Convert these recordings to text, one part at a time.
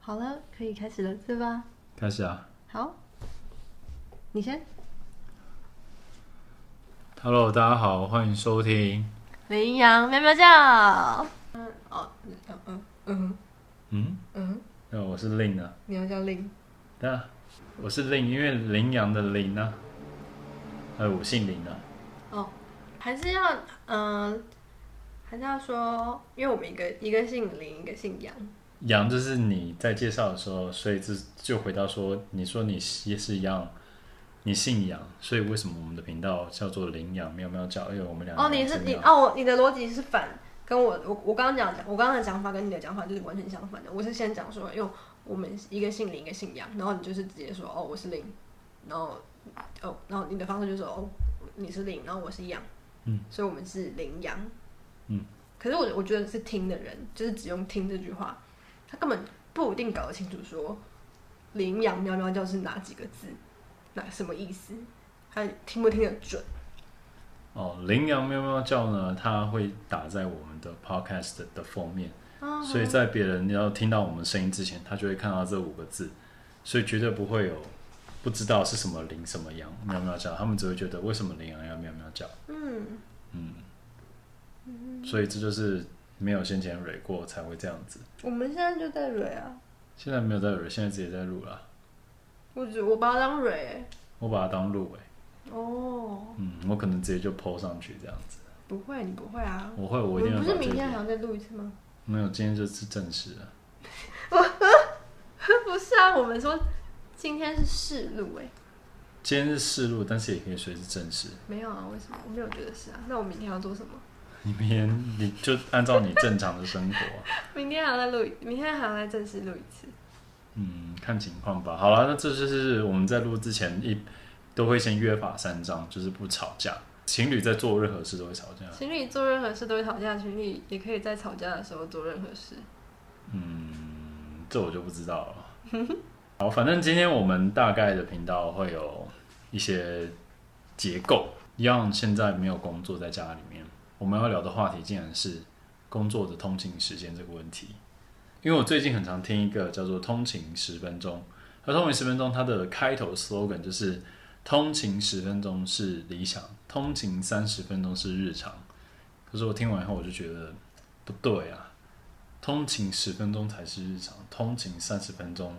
好了，可以开始了，对吧？开始啊！好，你先。Hello，大家好，欢迎收听《羚羊喵喵叫》。嗯，哦，嗯嗯嗯嗯嗯，那我是令啊。你要叫令？对啊，我是令，因为羚羊的羚啊。还有我姓林的。哦，还是要嗯，还是要说，因为我们一个一个姓林，一个姓杨。杨就是你在介绍的时候，所以这就回到说，你说你也是一样，你姓杨，所以为什么我们的频道叫做羚羊喵喵叫？因为我们两个哦，你是你哦，你的逻辑是反，跟我我我刚刚讲讲，我刚刚的讲法跟你的讲法就是完全相反的。我是先讲说，因为我们一个姓林，一个姓杨，然后你就是直接说哦，我是林，然后哦，然后你的方式就是说哦，你是林，然后我是羊，嗯，所以我们是羚羊，嗯，可是我我觉得是听的人，就是只用听这句话。他根本不一定搞得清楚说“羚羊喵喵叫”是哪几个字，那什么意思，他听不听得准？哦，“羚羊喵喵叫”呢，它会打在我们的 podcast 的封面，哦、所以在别人要听到我们声音之前，他就会看到这五个字，所以绝对不会有不知道是什么羚什么羊喵喵叫，他们只会觉得为什么羚羊要喵喵叫？嗯嗯，所以这就是。没有先前蕊过才会这样子。我们现在就在蕊啊。现在没有在蕊，现在直接在录了。我只我把它当蕊、欸。我把它当录哎。哦。嗯，我可能直接就 po 上去这样子。不会，你不会啊。我会，我一定会。不是明天还要再录一次吗？没有，今天就是正式了。不是啊，我们说今天是试录哎。今天是试录，但是也可以随时正式。没有啊，为什么？我没有觉得是啊。那我明天要做什么？你明天你就按照你正常的生活。明天还要再录，明天还要再正式录一次。嗯，看情况吧。好了，那这就是我们在录之前一都会先约法三章，就是不吵架。情侣在做任何事都会吵架。情侣做任何事都会吵架，情侣也可以在吵架的时候做任何事。嗯，这我就不知道了。好，反正今天我们大概的频道会有一些结构，一样现在没有工作，在家里面。我们要聊的话题竟然是工作的通勤时间这个问题，因为我最近很常听一个叫做“通勤十分钟”，而“通勤十分钟”它的开头 slogan 就是“通勤十分钟是理想，通勤三十分钟是日常”。可是我听完以后，我就觉得不对啊，通勤十分钟才是日常，通勤三十分钟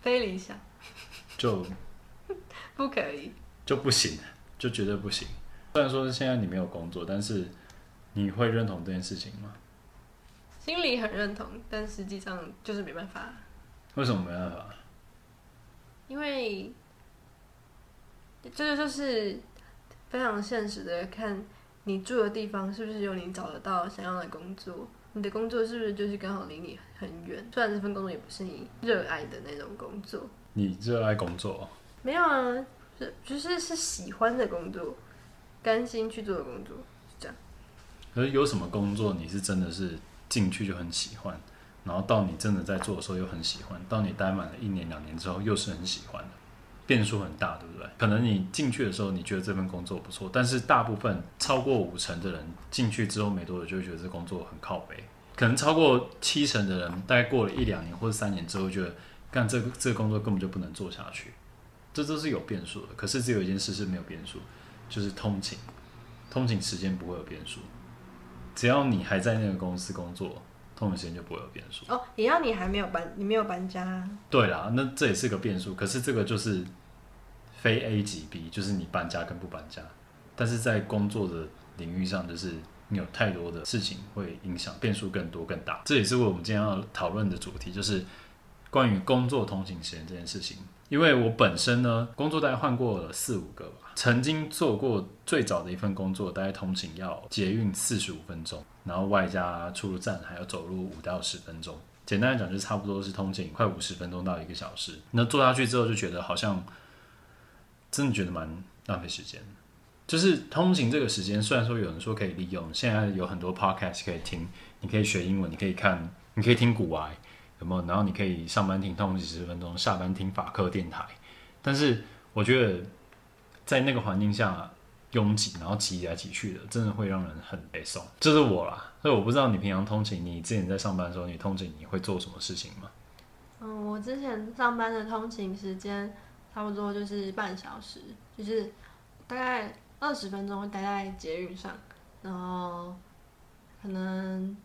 非理想，就 不可以，就不行，就绝对不行。虽然说现在你没有工作，但是你会认同这件事情吗？心里很认同，但实际上就是没办法。为什么没办法？因为这就，就是非常现实的，看你住的地方是不是有你找得到想要的工作，你的工作是不是就是刚好离你很远？虽然这份工作也不是你热爱的那种工作。你热爱工作？没有啊，是就是是喜欢的工作。甘心去做的工作是这样，可是有什么工作你是真的是进去就很喜欢，然后到你真的在做的时候又很喜欢，到你待满了一年两年之后又是很喜欢的，变数很大，对不对？可能你进去的时候你觉得这份工作不错，但是大部分超过五成的人进去之后没多久就会觉得这工作很靠北，可能超过七成的人大概过了一两年或者三年之后觉得干这个这个工作根本就不能做下去，这都是有变数的。可是只有一件事是没有变数。就是通勤，通勤时间不会有变数。只要你还在那个公司工作，通勤时间就不会有变数。哦，也要你还没有搬，你没有搬家。对啦，那这也是个变数。可是这个就是非 A 即 B，就是你搬家跟不搬家。但是在工作的领域上，就是你有太多的事情会影响，变数更多更大。这也是为我们今天要讨论的主题，就是关于工作通勤时间这件事情。因为我本身呢，工作大概换过了四五个吧。曾经做过最早的一份工作，大概通勤要捷运四十五分钟，然后外加出入站还要走路五到十分钟。简单来讲，就差不多是通勤快五十分钟到一个小时。那做下去之后，就觉得好像真的觉得蛮浪费时间。就是通勤这个时间，虽然说有人说可以利用，现在有很多 podcast 可以听，你可以学英文，你可以看，你可以听股癌。有没有？然后你可以上班听通勤十分钟，下班听法科电台。但是我觉得在那个环境下拥挤，然后挤来挤去的，真的会让人很悲伤。这是我啦，所以我不知道你平常通勤，你之前在上班的时候，你通勤你会做什么事情吗？嗯，我之前上班的通勤时间差不多就是半小时，就是大概二十分钟会待在捷运上，然后可能。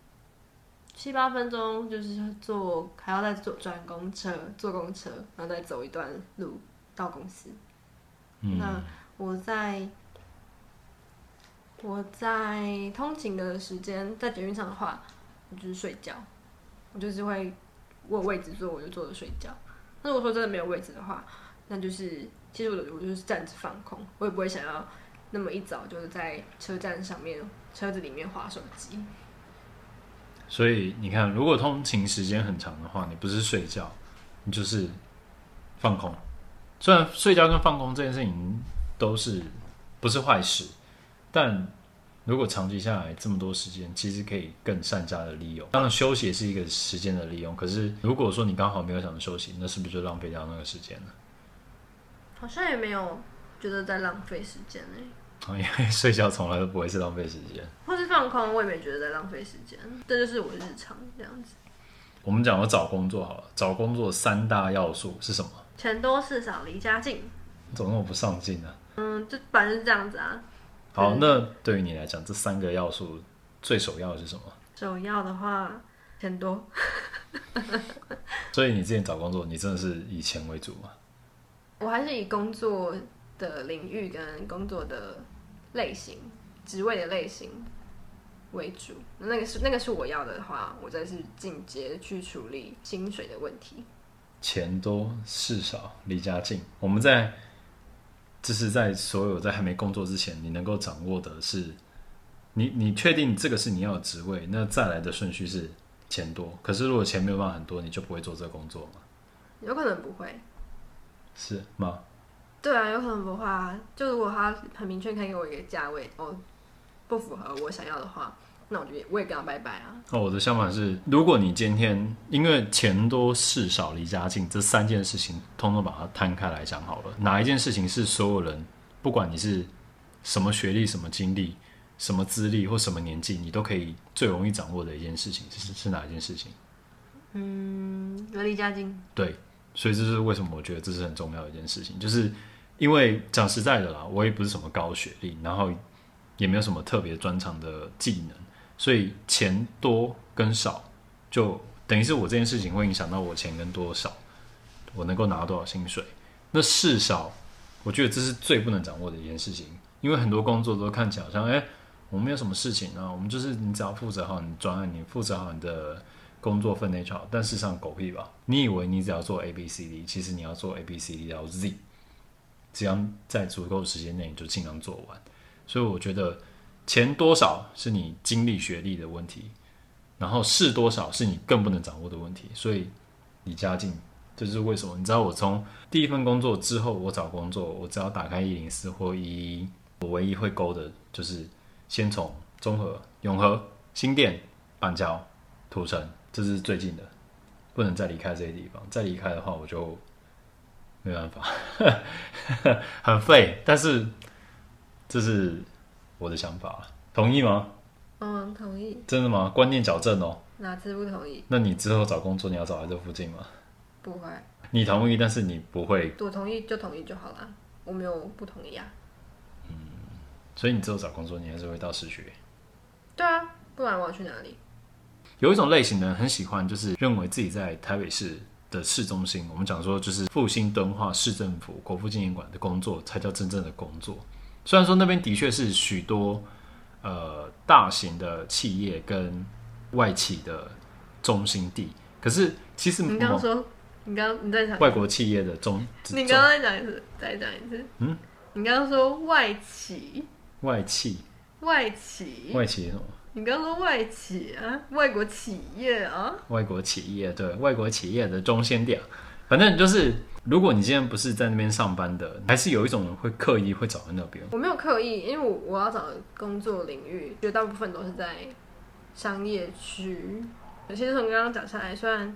七八分钟就是坐，还要再坐转公车，坐公车，然后再走一段路到公司。嗯、那我在我在通勤的时间，在捷运上的话，我就是睡觉。我就是会我有位置坐，我就坐着睡觉。那如果说真的没有位置的话，那就是其实我我就是站着放空，我也不会想要那么一早就是在车站上面车子里面滑手机。所以你看，如果通勤时间很长的话，你不是睡觉，你就是放空。虽然睡觉跟放空这件事情都是不是坏事，但如果长期下来这么多时间，其实可以更善加的利用。当然，休息也是一个时间的利用。可是，如果说你刚好没有想着休息，那是不是就浪费掉那个时间了？好像也没有觉得在浪费时间呢。因为睡觉从来都不会是浪费时间，或是放空，我也没觉得在浪费时间。这就是我的日常这样子。我们讲我找工作好了，找工作三大要素是什么？钱多事少离家近。你怎么那么不上进呢？嗯，就反正是这样子啊。好，那对于你来讲，这三个要素最首要的是什么？首要的话，钱多。所以你之前找工作，你真的是以钱为主吗？我还是以工作的领域跟工作的。类型、职位的类型为主，那个是那个是我要的话，我再是进阶去处理薪水的问题。钱多事少离家近，我们在就是在所有在还没工作之前，你能够掌握的是，你你确定这个是你要的职位，那再来的顺序是钱多。可是如果钱没有办法很多，你就不会做这个工作吗？有可能不会，是吗？对啊，有可能不会啊。就如果他很明确可以给我一个价位，哦，不符合我想要的话，那我就我也跟他拜拜啊。哦，我的想法是，如果你今天因为钱多事少离家近这三件事情，通通把它摊开来讲好了，哪一件事情是所有人，不管你是什么学历、什么经历、什么资历或什么年纪，你都可以最容易掌握的一件事情，是是哪一件事情？嗯，离家近。对，所以这是为什么我觉得这是很重要的一件事情，就是。因为讲实在的啦，我也不是什么高学历，然后也没有什么特别专长的技能，所以钱多跟少，就等于是我这件事情会影响到我钱跟多少，我能够拿到多少薪水。那事少，我觉得这是最不能掌握的一件事情，因为很多工作都看起来好像，哎，我们没有什么事情啊，我们就是你只要负责好你专案，你负责好你的工作分内就好。但事实上狗屁吧，你以为你只要做 A B C D，其实你要做 A B C D 到 Z。只要在足够时间内，你就尽量做完。所以我觉得钱多少是你经历学历的问题，然后事多少是你更不能掌握的问题。所以离家近，这就是为什么。你知道我从第一份工作之后，我找工作，我只要打开一零四或一一，我唯一会勾的就是先从综合、永和、新店、板桥、土城，这是最近的，不能再离开这些地方。再离开的话，我就。没办法，很废，但是这是我的想法，同意吗？嗯，同意。真的吗？观念矫正哦。哪次不同意？那你之后找工作，你要找在这附近吗？不会。你同意，但是你不会。我同意就同意就好了，我没有不同意啊。嗯，所以你之后找工作，你还是会到市区。对啊，不然我要去哪里？有一种类型的人很喜欢，就是认为自己在台北市。的市中心，我们讲说就是复兴敦化市政府国父纪念馆的工作才叫真正的工作。虽然说那边的确是许多呃大型的企业跟外企的中心地，可是其实你刚刚说，你刚刚你在讲外国企业的中，你刚刚再讲一次，再讲一次，嗯，你刚刚说外企，外企，外企，外企什么？你刚说外企啊，外国企业啊，外国企业对，外国企业的中心点，反正就是，如果你今天不是在那边上班的，还是有一种人会刻意会找在那边。我没有刻意，因为我我要找的工作领域，绝大部分都是在商业区。其实从刚刚讲下来，虽然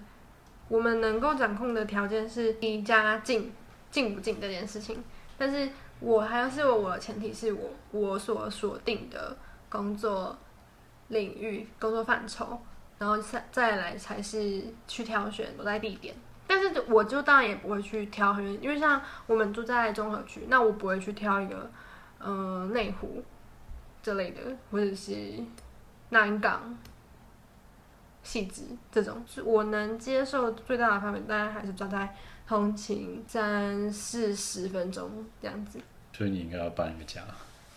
我们能够掌控的条件是离家近近不近这件事情，但是我还是我的前提是我我所锁定的工作领域、工作范畴，然后再再来才是去挑选所在地点。但是我就当然也不会去挑很远，因为像我们住在中和区，那我不会去挑一个、呃、内湖这类的，或者是南港、汐止这种，是我能接受最大的范围，当然还是抓在。通勤三四十分钟这样子，所以你应该要搬一个家。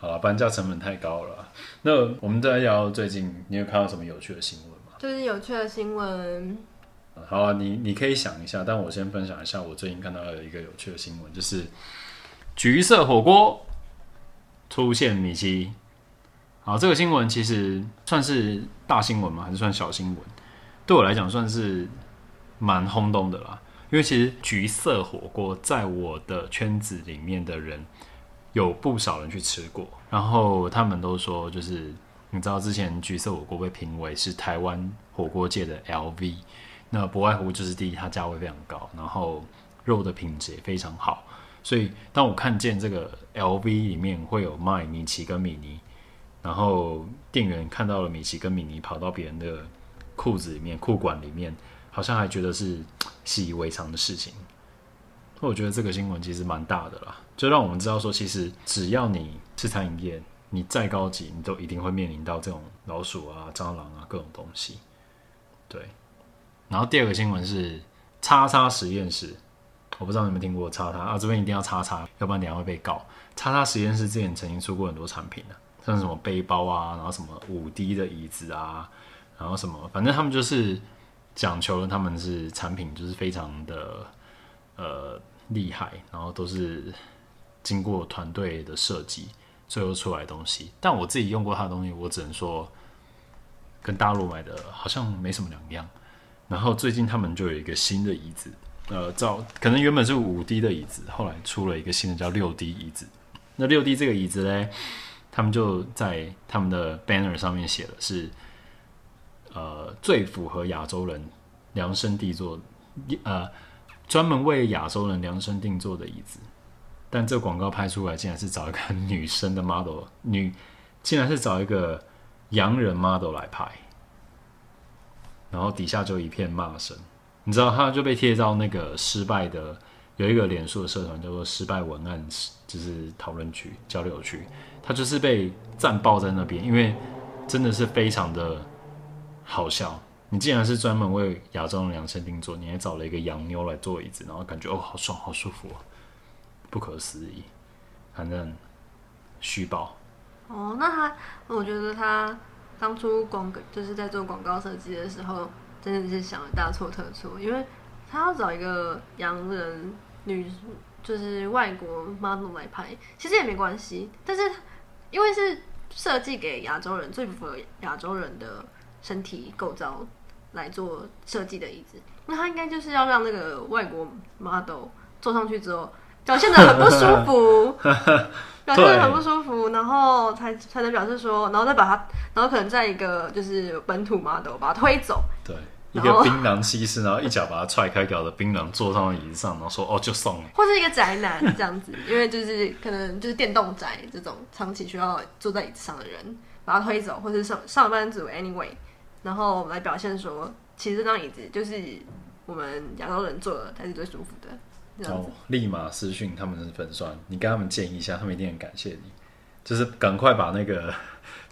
好了，搬家成本太高了。那我们再聊最近，你有看到什么有趣的新闻吗？就是有趣的新闻。好啊，你你可以想一下，但我先分享一下我最近看到的一个有趣的新闻，就是橘色火锅出现米奇。好，这个新闻其实算是大新闻吗？还是算小新闻？对我来讲，算是蛮轰动的啦。因为其实橘色火锅在我的圈子里面的人有不少人去吃过，然后他们都说，就是你知道之前橘色火锅被评为是台湾火锅界的 LV，那不外乎就是第一，它价位非常高，然后肉的品质也非常好，所以当我看见这个 LV 里面会有卖米奇跟米妮，然后店员看到了米奇跟米妮跑到别人的裤子里面、裤管里面。好像还觉得是习以为常的事情，我觉得这个新闻其实蛮大的啦，就让我们知道说，其实只要你是餐饮业，你再高级，你都一定会面临到这种老鼠啊、蟑螂啊各种东西。对，然后第二个新闻是叉叉实验室，我不知道你们听过叉叉啊，这边一定要叉叉，要不然等下会被告。叉叉实验室之前曾经出过很多产品的，像什么背包啊，然后什么五 D 的椅子啊，然后什么，反正他们就是。讲求了他们是产品，就是非常的呃厉害，然后都是经过团队的设计，最后出来的东西。但我自己用过他的东西，我只能说跟大陆买的好像没什么两样。然后最近他们就有一个新的椅子，呃，照可能原本是五 D 的椅子，后来出了一个新的叫六 D 椅子。那六 D 这个椅子呢，他们就在他们的 banner 上面写的是。呃，最符合亚洲人量身定做，呃，专门为亚洲人量身定做的椅子。但这广告拍出来，竟然是找一个 女生的 model，女，竟然是找一个洋人 model 来拍。然后底下就一片骂声，你知道，他就被贴到那个失败的，有一个脸书的社团叫做“失败文案”，就是讨论区、交流区，他就是被赞爆在那边，因为真的是非常的。好笑！你既然是专门为亚洲人量身定做，你还找了一个洋妞来坐椅子，然后感觉哦，好爽，好舒服，不可思议。反正虚报。哦，那他，我觉得他当初广就是在做广告设计的时候，真的是想了大错特错，因为他要找一个洋人女，就是外国 model 来拍，其实也没关系。但是因为是设计给亚洲人，最符合亚洲人的。身体构造来做设计的椅子，那他应该就是要让那个外国 model 坐上去之后表现的很不舒服，表现的很不舒服，然后才才能表示说，然后再把他，然后可能在一个就是本土 model 把他推走，对，一个槟榔西施，然后一脚把他踹开，搞的槟榔坐上了椅子上，然后说哦就送你，或是一个宅男这样子，因为就是可能就是电动宅这种长期需要坐在椅子上的人，把他推走，或是上上班族 anyway。然后来表现说，其实这张椅子就是我们亚洲人坐的才是最舒服的。哦，立马私讯他们的粉专，你跟他们建议一下，他们一定很感谢你。就是赶快把那个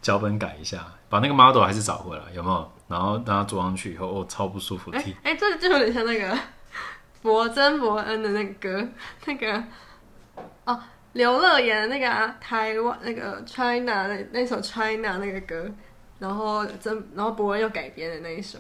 脚本改一下，把那个 model 还是找回来，有没有？然后让他坐上去以后，哦，超不舒服。哎哎，这就有点像那个伯珍伯恩的那个歌，那个哦，刘乐言的那个、啊、台湾那个 China 那那首 China 那个歌。然后真，然后博恩又改编的那一首。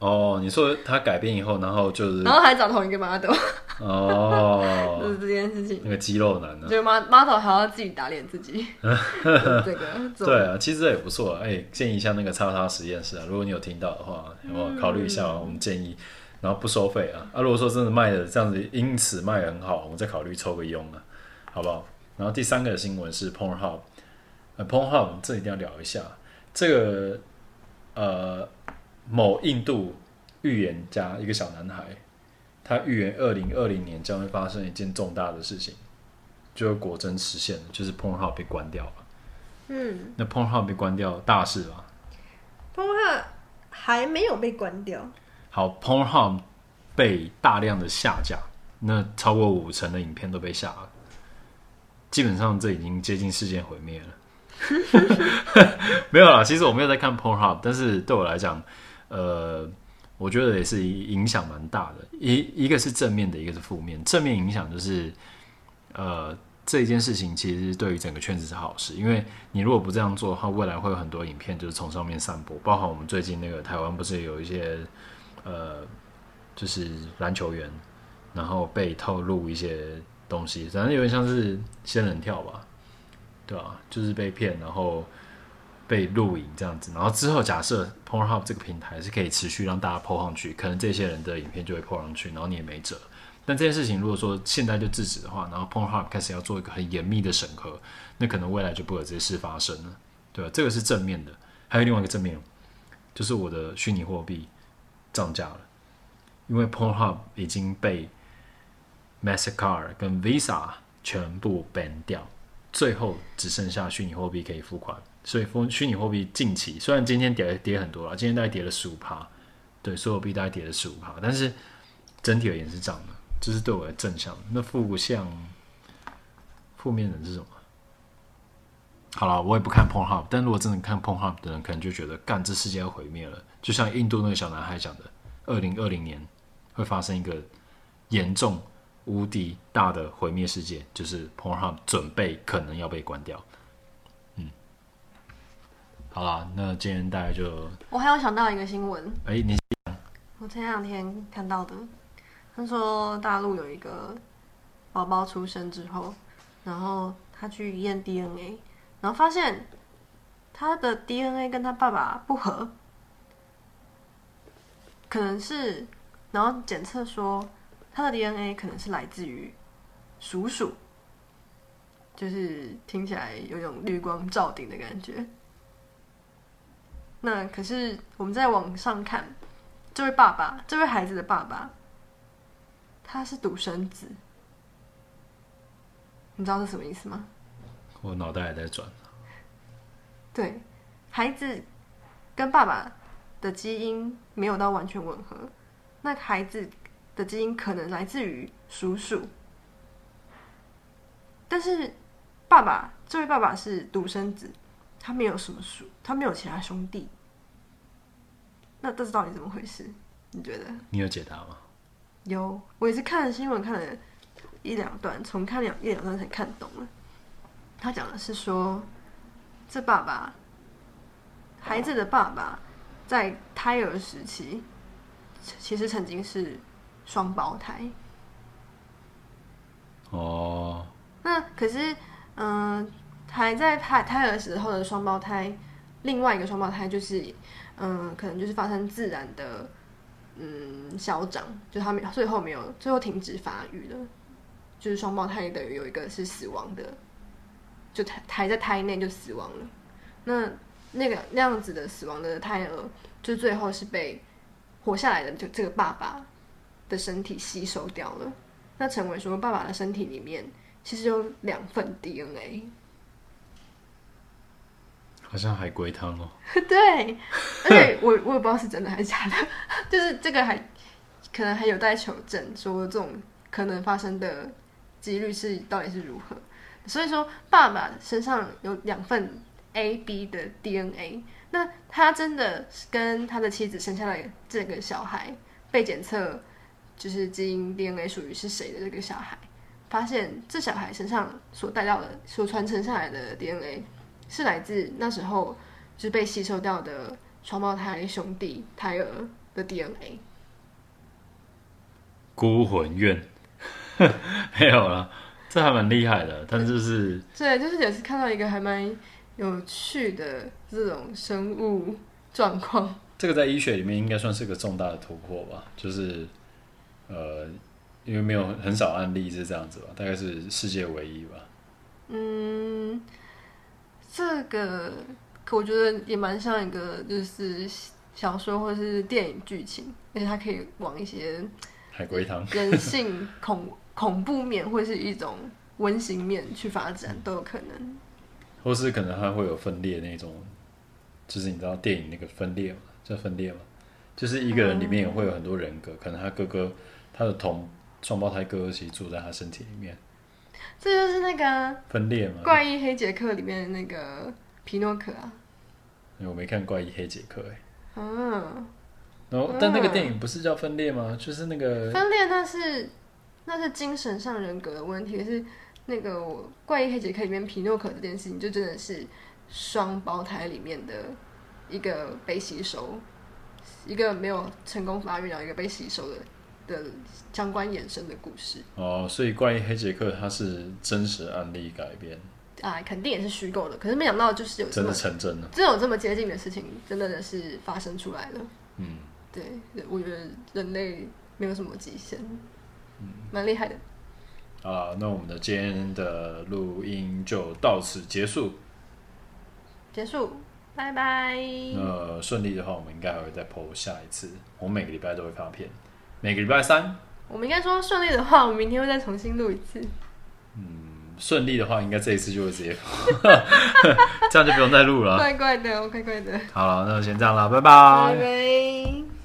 哦，你说他改编以后，然后就是，然后还找同一个 model。哦，就是这件事情。那个肌肉男呢？就 model 还要自己打脸自己。这个。对啊，其实这也不错。哎，建议一下那个叉叉实验室啊，如果你有听到的话，有没有考虑一下我们建议，然后不收费啊。啊，如果说真的卖的这样子，因此卖的很好，我们再考虑抽个佣啊，好不好？然后第三个新闻是 Pornhub，呃，Pornhub 这一定要聊一下。这个呃，某印度预言家一个小男孩，他预言二零二零年将会发生一件重大的事情，就果真实现了，就是 Pornhub 被关掉了。嗯，那 Pornhub 被关掉，大事吧？Pornhub 还没有被关掉。好，Pornhub 被大量的下架，那超过五成的影片都被下了，基本上这已经接近世界毁灭了。没有啦，其实我没有在看 Pornhub，但是对我来讲，呃，我觉得也是影响蛮大的。一一个是正面的，一个是负面。正面影响就是，呃，这件事情其实对于整个圈子是好事，因为你如果不这样做的话，未来会有很多影片就是从上面散播，包含我们最近那个台湾不是有一些，呃，就是篮球员，然后被透露一些东西，反正有点像是仙人跳吧。对啊，就是被骗，然后被录影这样子，然后之后假设 Pornhub 这个平台是可以持续让大家 po 上去，可能这些人的影片就会 po 上去，然后你也没辙。但这件事情如果说现在就制止的话，然后 Pornhub 开始要做一个很严密的审核，那可能未来就不会有这些事发生了，对吧？这个是正面的，还有另外一个正面，就是我的虚拟货币涨价了，因为 Pornhub 已经被 Mastercard 跟 Visa 全部 ban 掉。最后只剩下虚拟货币可以付款，所以虚虚拟货币近期虽然今天跌跌很多了，今天大概跌了十五趴，对，所有币大概跌了十五趴，但是整体而言是涨的，这是对我的正向。那负向负面的是什么？好了，我也不看 p o n h u b 但如果真的看 p o n h u b 的人，可能就觉得干，这世界要毁灭了，就像印度那个小男孩讲的，二零二零年会发生一个严重。无敌大的毁灭世界，就是 Pornhub 准备可能要被关掉。嗯，好啦，那今天大概就……我还有想到一个新闻，哎、欸，你我前两天看到的，他说大陆有一个宝宝出生之后，然后他去验 DNA，然后发现他的 DNA 跟他爸爸不合，可能是，然后检测说。他的 DNA 可能是来自于鼠鼠，就是听起来有种绿光照顶的感觉。那可是我们在网上看，这位爸爸，这位孩子的爸爸，他是独生子，你知道是什么意思吗？我脑袋还在转。对，孩子跟爸爸的基因没有到完全吻合，那孩子。的基因可能来自于叔叔，但是爸爸，这位爸爸是独生子，他没有什么叔，他没有其他兄弟，那这是到底怎么回事？你觉得？你有解答吗？有，我也是看了新闻，看了一两段，从看两一两段才看懂了。他讲的是说，这爸爸，孩子的爸爸，在胎儿时期，其实曾经是。双胞胎，哦，那可是，嗯、呃，还在胎胎儿时候的双胞胎，另外一个双胞胎就是，嗯、呃，可能就是发生自然的，嗯，消长，就他们最后没有，最后停止发育了，就是双胞胎的有一个是死亡的，就胎还在胎内就死亡了，那那个那样子的死亡的胎儿，就最后是被活下来的，就这个爸爸。的身体吸收掉了，那成为说爸爸的身体里面其实有两份 DNA，好像海龟汤哦。对，而且我我也不知道是真的还是假的，就是这个还可能还有待求证，说这种可能发生的几率是到底是如何。所以说，爸爸身上有两份 A B 的 DNA，那他真的跟他的妻子生下来这个小孩被检测。就是基因 DNA 属于是谁的这个小孩，发现这小孩身上所带到的、所传承下来的 DNA 是来自那时候就是被吸收掉的双胞胎兄弟胎儿的 DNA。孤魂怨，没有了，这还蛮厉害的，但是就是对，就是也是看到一个还蛮有趣的这种生物状况。这个在医学里面应该算是个重大的突破吧，就是。呃，因为没有很少案例是这样子吧，大概是世界唯一吧。嗯，这个可我觉得也蛮像一个就是小说或者是电影剧情，而且它可以往一些海龟汤、人性恐恐怖面或是一种温馨面去发展都有可能，或是可能它会有分裂那种，就是你知道电影那个分裂嘛，叫分裂嘛，就是一个人里面也会有很多人格，嗯、可能他哥哥他的同双胞胎哥哥其实住在他身体里面，这就是那个分裂嘛，怪异黑杰克里面的那个皮诺可啊，我没看怪异黑杰克哎、欸，嗯，然后但那个电影不是叫分裂吗？就是那个分裂，那是那是精神上人格的问题，可是。那个怪异黑杰克里面皮诺可这件事情，就真的是双胞胎里面的一个被吸收，一个没有成功发育，然后一个被吸收的的相关衍生的故事。哦，所以怪医黑杰克它是真实案例改编啊，肯定也是虚构的。可是没想到就是有真的成真了，真有这么接近的事情，真的是发生出来了。嗯，对，我觉得人类没有什么极限，嗯，蛮厉害的。啊，那我们的今天的录音就到此结束。结束，拜拜。那顺利的话，我们应该还会再 po 下一次。我们每个礼拜都会发片，每个礼拜三。我们应该说顺利的话，我们明天会再重新录一次。嗯，顺利的话，应该这一次就会直接，这样就不用再录了。怪怪的，怪怪的。好了，那就先这样了，拜拜。拜拜。